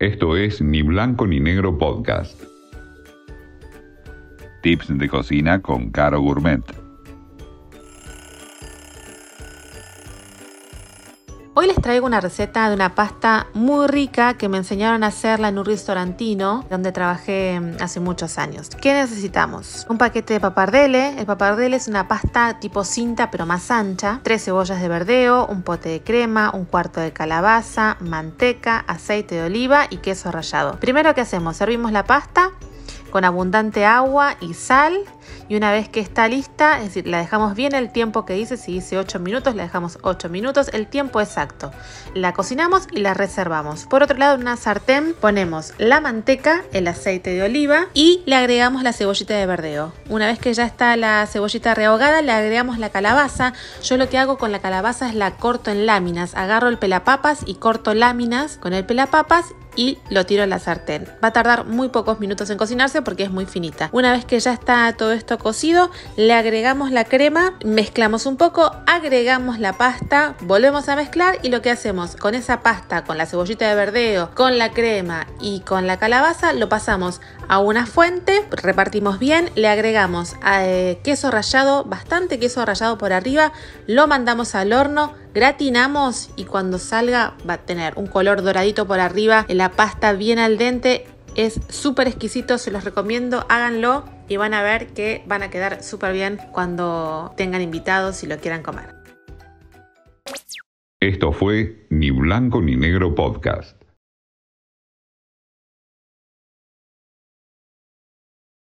Esto es Ni Blanco ni Negro Podcast. Tips de cocina con Caro Gourmet. Hoy les traigo una receta de una pasta muy rica que me enseñaron a hacerla en un restaurantino donde trabajé mm, hace muchos años. ¿Qué necesitamos? Un paquete de papardele. El papardele es una pasta tipo cinta pero más ancha. Tres cebollas de verdeo, un pote de crema, un cuarto de calabaza, manteca, aceite de oliva y queso rallado. Primero que hacemos, servimos la pasta con abundante agua y sal y una vez que está lista, es decir, la dejamos bien el tiempo que dice, si dice 8 minutos, la dejamos 8 minutos, el tiempo exacto. La cocinamos y la reservamos. Por otro lado, en una sartén ponemos la manteca, el aceite de oliva y le agregamos la cebollita de verdeo. Una vez que ya está la cebollita rehogada, le agregamos la calabaza. Yo lo que hago con la calabaza es la corto en láminas. Agarro el pelapapas y corto láminas con el pelapapas y lo tiro en la sartén. Va a tardar muy pocos minutos en cocinarse porque es muy finita. Una vez que ya está todo esto cocido, le agregamos la crema, mezclamos un poco, agregamos la pasta, volvemos a mezclar y lo que hacemos con esa pasta, con la cebollita de verdeo, con la crema y con la calabaza, lo pasamos a una fuente, repartimos bien, le agregamos eh, queso rallado, bastante queso rallado por arriba, lo mandamos al horno, gratinamos y cuando salga va a tener un color doradito por arriba, la pasta bien al dente, es súper exquisito, se los recomiendo, háganlo y van a ver que van a quedar súper bien cuando tengan invitados y lo quieran comer. Esto fue Ni Blanco ni Negro Podcast.